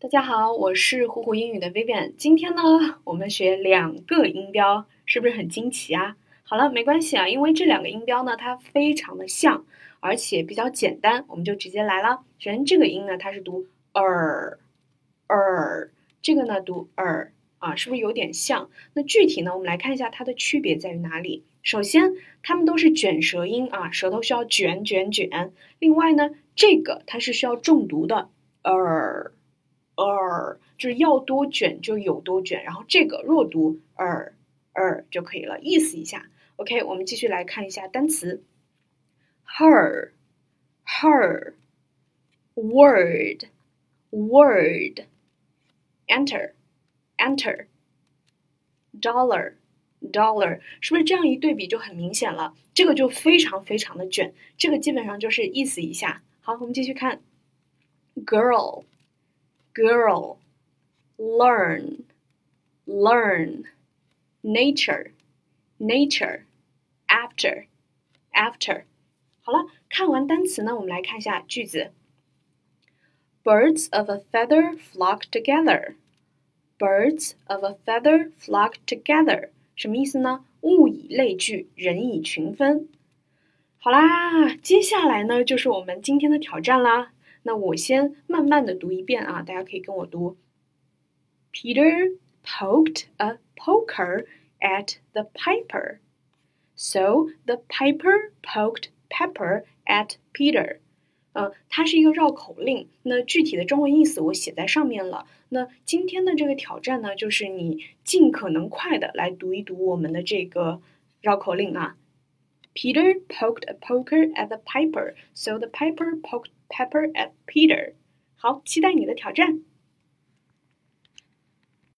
大家好，我是虎虎英语的 Vivian。今天呢，我们学两个音标，是不是很惊奇啊？好了，没关系啊，因为这两个音标呢，它非常的像，而且比较简单，我们就直接来了。首先，这个音呢，它是读 er，er，这个呢读 er 啊，是不是有点像？那具体呢，我们来看一下它的区别在于哪里。首先，它们都是卷舌音啊，舌头需要卷卷卷。另外呢，这个它是需要重读的 er。Er 就是要多卷就有多卷，然后这个弱读 er er 就可以了，意思一下。OK，我们继续来看一下单词，her her word word enter enter dollar dollar 是不是这样一对比就很明显了？这个就非常非常的卷，这个基本上就是意思一下。好，我们继续看 girl。girl, learn, learn, nature, nature, after, after。好了，看完单词呢，我们来看一下句子。Birds of a feather flock together. Birds of a feather flock together，什么意思呢？物以类聚，人以群分。好啦，接下来呢就是我们今天的挑战啦。 那我先慢慢的读一遍啊，大家可以跟我读。Peter poked a poker at the piper, so the piper poked Pepper at Peter。呃，它是一个绕口令。那具体的中文意思我写在上面了。那今天的这个挑战呢，就是你尽可能快的来读一读我们的这个绕口令啊。Peter poked a poker at the piper, so the piper poked Pepper and Peter，好，期待你的挑战。